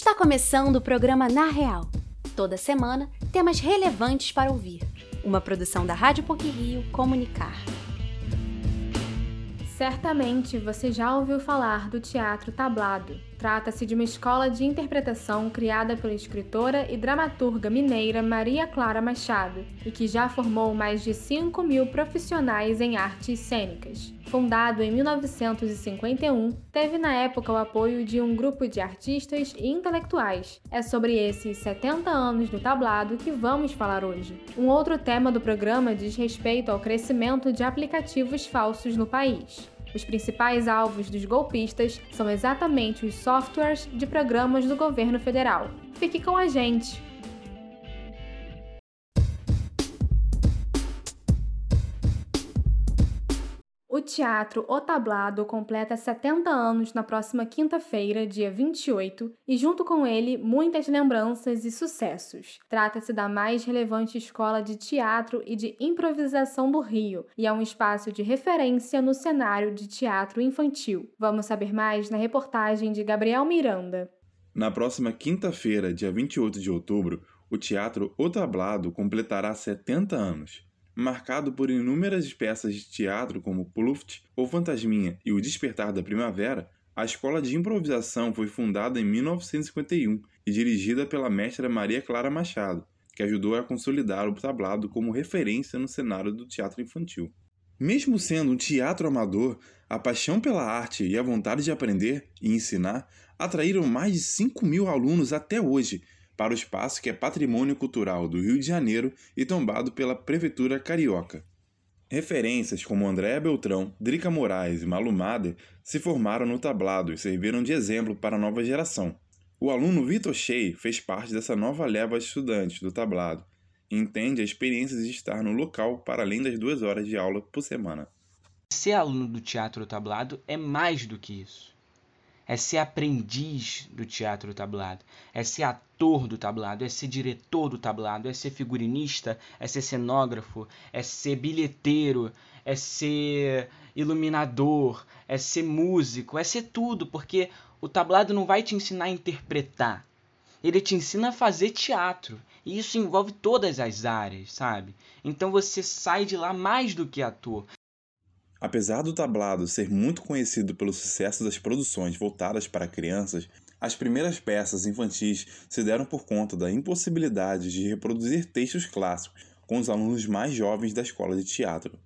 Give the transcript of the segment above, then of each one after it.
Está começando o programa Na Real. Toda semana, temas relevantes para ouvir. Uma produção da Rádio PUC Rio Comunicar. Certamente você já ouviu falar do teatro tablado. Trata-se de uma escola de interpretação criada pela escritora e dramaturga mineira Maria Clara Machado e que já formou mais de 5 mil profissionais em artes cênicas. Fundado em 1951, teve na época o apoio de um grupo de artistas e intelectuais. É sobre esses 70 anos do tablado que vamos falar hoje. Um outro tema do programa diz respeito ao crescimento de aplicativos falsos no país. Os principais alvos dos golpistas são exatamente os softwares de programas do governo federal. Fique com a gente! O Teatro O Tablado completa 70 anos na próxima quinta-feira, dia 28, e junto com ele, muitas lembranças e sucessos. Trata-se da mais relevante escola de teatro e de improvisação do Rio, e é um espaço de referência no cenário de teatro infantil. Vamos saber mais na reportagem de Gabriel Miranda. Na próxima quinta-feira, dia 28 de outubro, o Teatro O Tablado completará 70 anos marcado por inúmeras peças de teatro como Pluft, O Fantasminha e O Despertar da Primavera, a escola de improvisação foi fundada em 1951 e dirigida pela mestra Maria Clara Machado, que ajudou a consolidar o tablado como referência no cenário do teatro infantil. Mesmo sendo um teatro amador, a paixão pela arte e a vontade de aprender e ensinar atraíram mais de 5 mil alunos até hoje para o espaço que é patrimônio cultural do Rio de Janeiro e tombado pela Prefeitura Carioca. Referências como Andréa Beltrão, Drica Moraes e Malu Mader se formaram no tablado e serviram de exemplo para a nova geração. O aluno Vitor Shea fez parte dessa nova leva de estudantes do tablado e entende a experiência de estar no local para além das duas horas de aula por semana. Ser aluno do teatro tablado é mais do que isso é ser aprendiz do teatro tablado, é ser ator do tablado, é ser diretor do tablado, é ser figurinista, é ser cenógrafo, é ser bilheteiro, é ser iluminador, é ser músico, é ser tudo, porque o tablado não vai te ensinar a interpretar, ele te ensina a fazer teatro. E isso envolve todas as áreas, sabe? Então você sai de lá mais do que ator. Apesar do tablado ser muito conhecido pelo sucesso das produções voltadas para crianças, as primeiras peças infantis se deram por conta da impossibilidade de reproduzir textos clássicos com os alunos mais jovens da escola de teatro.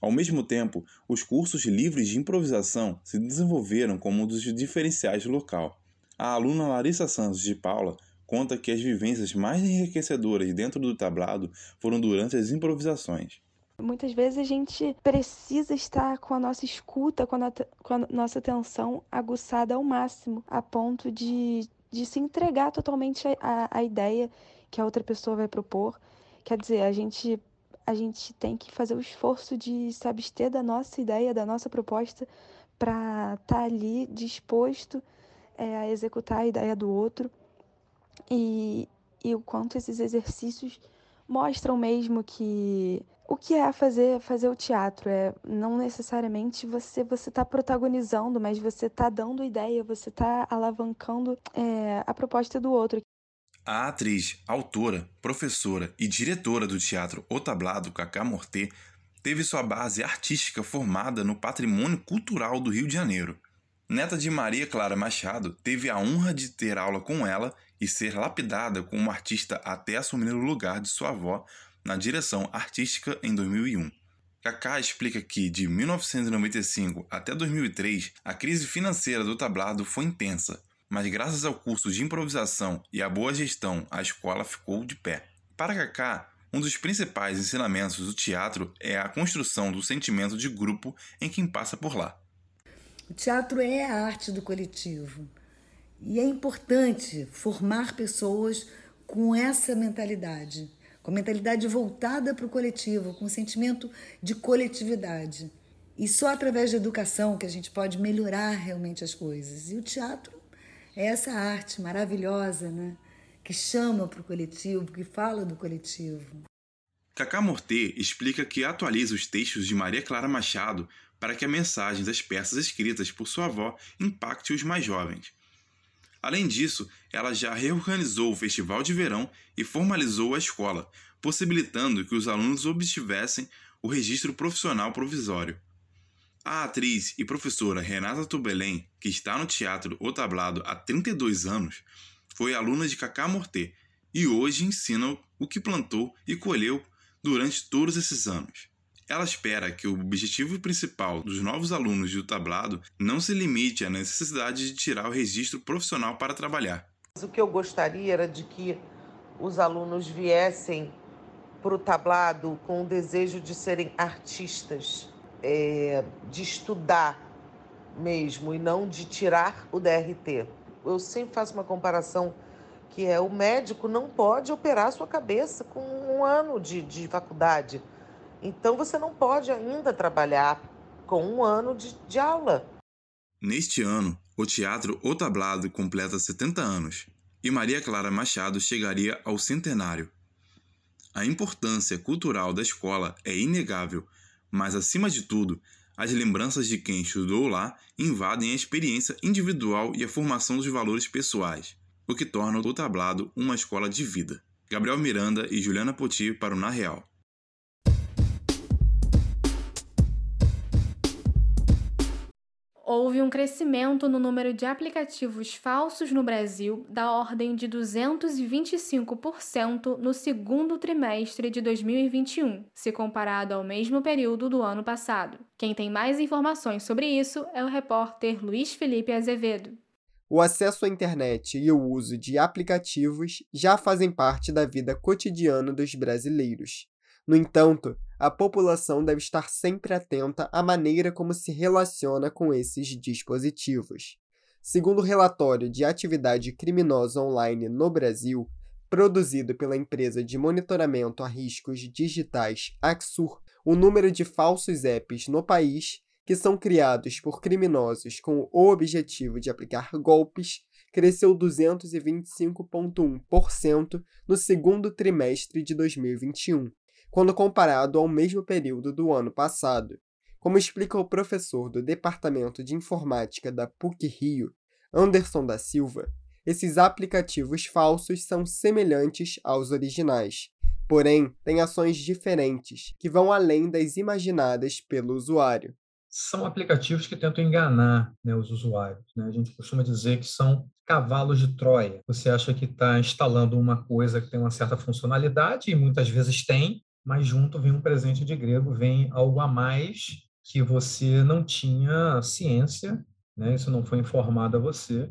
Ao mesmo tempo, os cursos livres de improvisação se desenvolveram como um dos diferenciais do local. A aluna Larissa Santos de Paula conta que as vivências mais enriquecedoras dentro do tablado foram durante as improvisações. Muitas vezes a gente precisa estar com a nossa escuta, com a, com a nossa atenção aguçada ao máximo, a ponto de, de se entregar totalmente à ideia que a outra pessoa vai propor. Quer dizer, a gente, a gente tem que fazer o esforço de se abster da nossa ideia, da nossa proposta, para estar tá ali disposto é, a executar a ideia do outro. E, e o quanto esses exercícios mostram mesmo que o que é fazer fazer o teatro é não necessariamente você você está protagonizando, mas você está dando ideia, você está alavancando é, a proposta do outro. A atriz, autora, professora e diretora do teatro O Tablado, Cacá Morté, teve sua base artística formada no patrimônio cultural do Rio de Janeiro. Neta de Maria Clara Machado, teve a honra de ter aula com ela e ser lapidada como artista até assumir o lugar de sua avó na direção artística em 2001. Kaká explica que, de 1995 até 2003, a crise financeira do tablado foi intensa, mas graças ao curso de improvisação e à boa gestão, a escola ficou de pé. Para Kaká, um dos principais ensinamentos do teatro é a construção do sentimento de grupo em quem passa por lá. O teatro é a arte do coletivo. E é importante formar pessoas com essa mentalidade com mentalidade voltada para o coletivo, com um sentimento de coletividade. E só através da educação que a gente pode melhorar realmente as coisas. E o teatro é essa arte maravilhosa, né? Que chama para o coletivo, que fala do coletivo. Cacá Morté explica que atualiza os textos de Maria Clara Machado para que a mensagem das peças escritas por sua avó impacte os mais jovens. Além disso, ela já reorganizou o festival de verão e formalizou a escola, possibilitando que os alunos obtivessem o registro profissional provisório. A atriz e professora Renata Tubelém, que está no teatro O Tablado há 32 anos, foi aluna de Cacá Morté e hoje ensina o que plantou e colheu durante todos esses anos. Ela espera que o objetivo principal dos novos alunos do tablado não se limite à necessidade de tirar o registro profissional para trabalhar. O que eu gostaria era de que os alunos viessem para o tablado com o desejo de serem artistas, é, de estudar mesmo e não de tirar o DRT. Eu sempre faço uma comparação que é o médico não pode operar sua cabeça com um ano de, de faculdade. Então você não pode ainda trabalhar com um ano de, de aula. Neste ano, o Teatro O Tablado completa 70 anos e Maria Clara Machado chegaria ao centenário. A importância cultural da escola é inegável, mas acima de tudo, as lembranças de quem estudou lá invadem a experiência individual e a formação dos valores pessoais, o que torna o tablado uma escola de vida. Gabriel Miranda e Juliana Poti para o Na Real. Houve um crescimento no número de aplicativos falsos no Brasil da ordem de 225% no segundo trimestre de 2021, se comparado ao mesmo período do ano passado. Quem tem mais informações sobre isso é o repórter Luiz Felipe Azevedo. O acesso à internet e o uso de aplicativos já fazem parte da vida cotidiana dos brasileiros. No entanto, a população deve estar sempre atenta à maneira como se relaciona com esses dispositivos. Segundo o relatório de atividade criminosa online no Brasil, produzido pela empresa de monitoramento a riscos digitais Axur, o número de falsos apps no país que são criados por criminosos com o objetivo de aplicar golpes cresceu 225,1% no segundo trimestre de 2021, quando comparado ao mesmo período do ano passado. Como explica o professor do Departamento de Informática da PUC-Rio, Anderson da Silva, esses aplicativos falsos são semelhantes aos originais, porém têm ações diferentes que vão além das imaginadas pelo usuário. São aplicativos que tentam enganar né, os usuários. Né? A gente costuma dizer que são cavalos de Troia. Você acha que está instalando uma coisa que tem uma certa funcionalidade, e muitas vezes tem, mas junto vem um presente de grego, vem algo a mais que você não tinha ciência, né? isso não foi informado a você,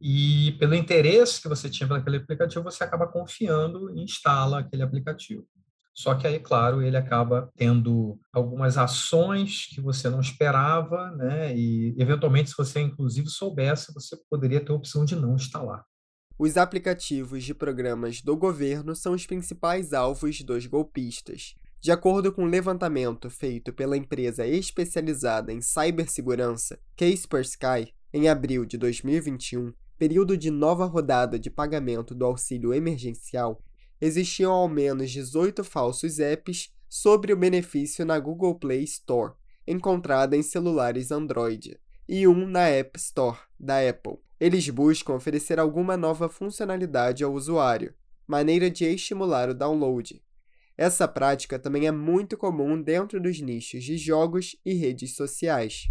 e pelo interesse que você tinha pelo aquele aplicativo, você acaba confiando e instala aquele aplicativo. Só que aí, claro, ele acaba tendo algumas ações que você não esperava, né? E eventualmente, se você inclusive soubesse, você poderia ter a opção de não instalar. Os aplicativos de programas do governo são os principais alvos dos golpistas. De acordo com um levantamento feito pela empresa especializada em cibersegurança Kaspersky, em abril de 2021, período de nova rodada de pagamento do auxílio emergencial, existiam ao menos 18 falsos apps sobre o benefício na Google Play Store, encontrada em celulares Android, e um na App Store da Apple. Eles buscam oferecer alguma nova funcionalidade ao usuário, maneira de estimular o download. Essa prática também é muito comum dentro dos nichos de jogos e redes sociais.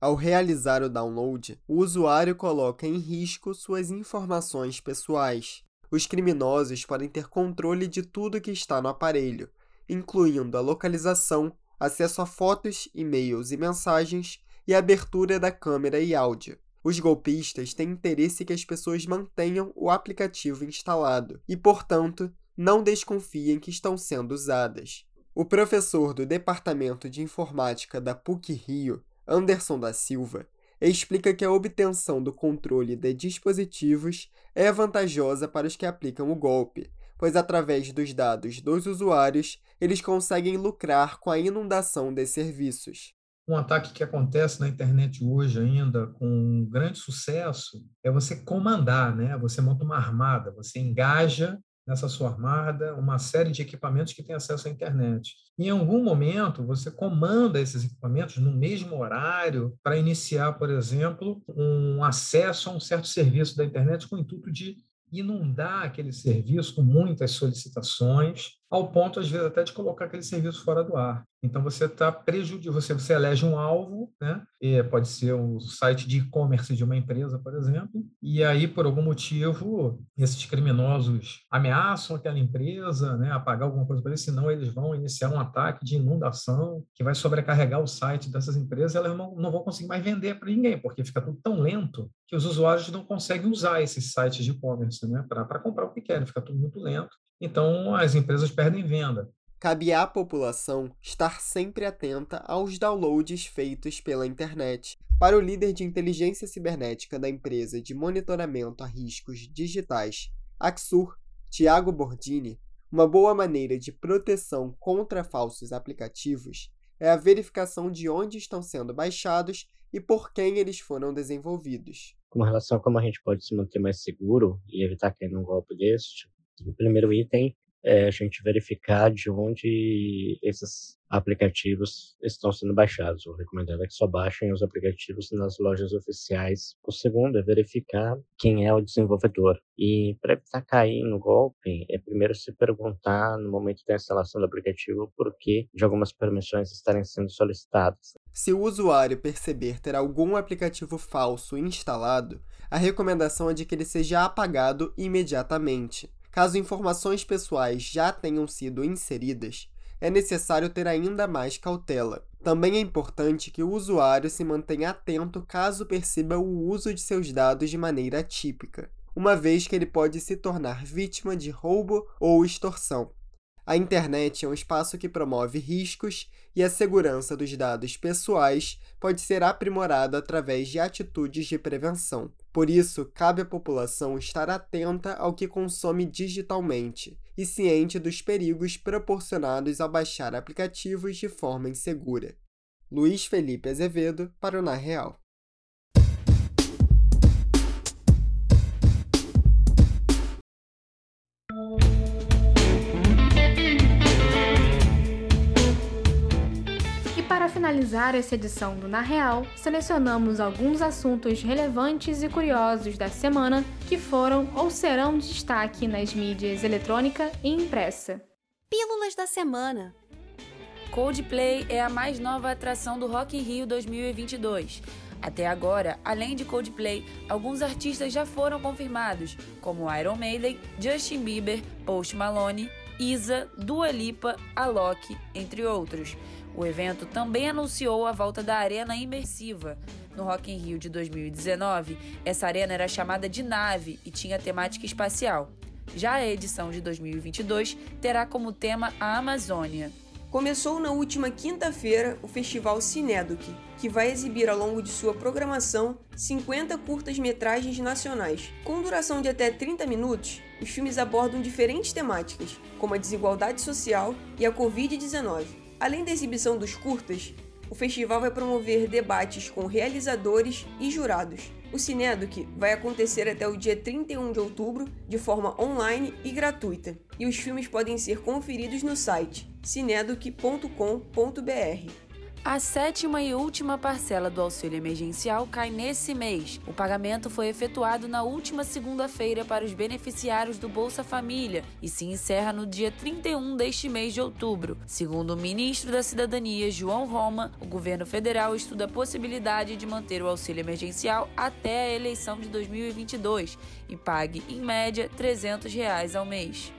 Ao realizar o download, o usuário coloca em risco suas informações pessoais. Os criminosos podem ter controle de tudo que está no aparelho, incluindo a localização, acesso a fotos, e-mails e mensagens e abertura da câmera e áudio. Os golpistas têm interesse que as pessoas mantenham o aplicativo instalado e, portanto, não desconfiem que estão sendo usadas. O professor do Departamento de Informática da PUC-Rio, Anderson da Silva, explica que a obtenção do controle de dispositivos é vantajosa para os que aplicam o golpe, pois através dos dados dos usuários eles conseguem lucrar com a inundação de serviços. Um ataque que acontece na internet hoje ainda com grande sucesso é você comandar, né? Você monta uma armada, você engaja nessa sua armada uma série de equipamentos que têm acesso à internet. Em algum momento, você comanda esses equipamentos no mesmo horário para iniciar, por exemplo, um acesso a um certo serviço da internet com o intuito de inundar aquele serviço com muitas solicitações, ao ponto, às vezes, até de colocar aquele serviço fora do ar. Então você está prejudicando, você, você elege um alvo, né? E pode ser o site de e-commerce de uma empresa, por exemplo, e aí por algum motivo esses criminosos ameaçam aquela empresa, né? Apagar alguma coisa para eles, senão eles vão iniciar um ataque de inundação que vai sobrecarregar o site dessas empresas. E elas não, não vão conseguir mais vender para ninguém, porque fica tudo tão lento que os usuários não conseguem usar esses sites de e-commerce, né? Para comprar o que querem, fica tudo muito lento. Então as empresas perdem venda cabe à população estar sempre atenta aos downloads feitos pela internet. Para o líder de inteligência cibernética da empresa de monitoramento a riscos digitais, Axur, Tiago Bordini, uma boa maneira de proteção contra falsos aplicativos é a verificação de onde estão sendo baixados e por quem eles foram desenvolvidos. Com relação a como a gente pode se manter mais seguro e evitar cair num golpe deste, o primeiro item é a gente verificar de onde esses aplicativos estão sendo baixados. O recomendado é que só baixem os aplicativos nas lojas oficiais. O segundo é verificar quem é o desenvolvedor. E para evitar cair no golpe, é primeiro se perguntar no momento da instalação do aplicativo por que de algumas permissões estarem sendo solicitadas. Se o usuário perceber ter algum aplicativo falso instalado, a recomendação é de que ele seja apagado imediatamente. Caso informações pessoais já tenham sido inseridas, é necessário ter ainda mais cautela. Também é importante que o usuário se mantenha atento caso perceba o uso de seus dados de maneira atípica, uma vez que ele pode se tornar vítima de roubo ou extorsão. A internet é um espaço que promove riscos e a segurança dos dados pessoais pode ser aprimorada através de atitudes de prevenção. Por isso, cabe à população estar atenta ao que consome digitalmente e ciente dos perigos proporcionados ao baixar aplicativos de forma insegura. Luiz Felipe Azevedo, para o Na Real. Finalizar essa edição do Na Real, selecionamos alguns assuntos relevantes e curiosos da semana que foram ou serão destaque nas mídias eletrônica e impressa. Pílulas da semana. Coldplay é a mais nova atração do Rock in Rio 2022. Até agora, além de Coldplay, alguns artistas já foram confirmados, como Iron Maiden, Justin Bieber, Post Malone, Isa, Dua Lipa, Alok, entre outros. O evento também anunciou a volta da Arena Imersiva. No Rock in Rio de 2019, essa arena era chamada de Nave e tinha temática espacial. Já a edição de 2022 terá como tema a Amazônia. Começou na última quinta-feira o Festival Cineduc, que vai exibir ao longo de sua programação 50 curtas-metragens nacionais. Com duração de até 30 minutos, os filmes abordam diferentes temáticas, como a desigualdade social e a Covid-19. Além da exibição dos curtas, o festival vai promover debates com realizadores e jurados. O Cineduc vai acontecer até o dia 31 de outubro de forma online e gratuita, e os filmes podem ser conferidos no site cineduc.com.br. A sétima e última parcela do auxílio emergencial cai nesse mês. O pagamento foi efetuado na última segunda-feira para os beneficiários do Bolsa Família e se encerra no dia 31 deste mês de outubro. Segundo o ministro da Cidadania, João Roma, o governo federal estuda a possibilidade de manter o auxílio emergencial até a eleição de 2022 e pague, em média, 300 reais ao mês.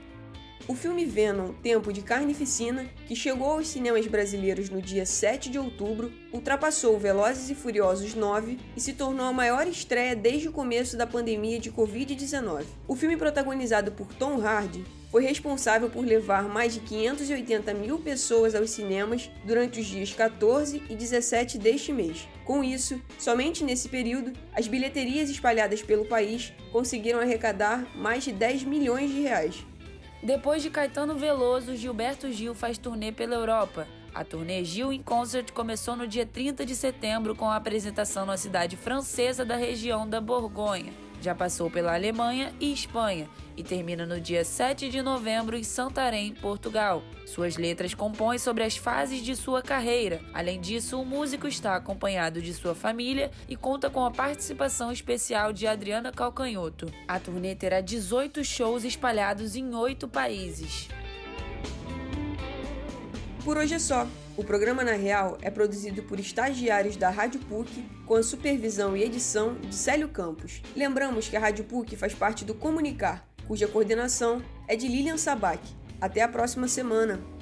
O filme Venom Tempo de Carnificina, que chegou aos cinemas brasileiros no dia 7 de outubro, ultrapassou Velozes e Furiosos 9 e se tornou a maior estreia desde o começo da pandemia de Covid-19. O filme, protagonizado por Tom Hardy, foi responsável por levar mais de 580 mil pessoas aos cinemas durante os dias 14 e 17 deste mês. Com isso, somente nesse período, as bilheterias espalhadas pelo país conseguiram arrecadar mais de 10 milhões de reais. Depois de Caetano Veloso, Gilberto Gil faz turnê pela Europa. A turnê Gil in Concert começou no dia 30 de setembro com a apresentação na cidade francesa da região da Borgonha. Já passou pela Alemanha e Espanha e termina no dia 7 de novembro em Santarém, Portugal. Suas letras compõem sobre as fases de sua carreira. Além disso, o músico está acompanhado de sua família e conta com a participação especial de Adriana Calcanhoto. A turnê terá 18 shows espalhados em oito países. Por hoje é só. O programa Na Real é produzido por estagiários da Rádio PUC, com a supervisão e edição de Célio Campos. Lembramos que a Rádio PUC faz parte do Comunicar, cuja coordenação é de Lilian Sabac. Até a próxima semana!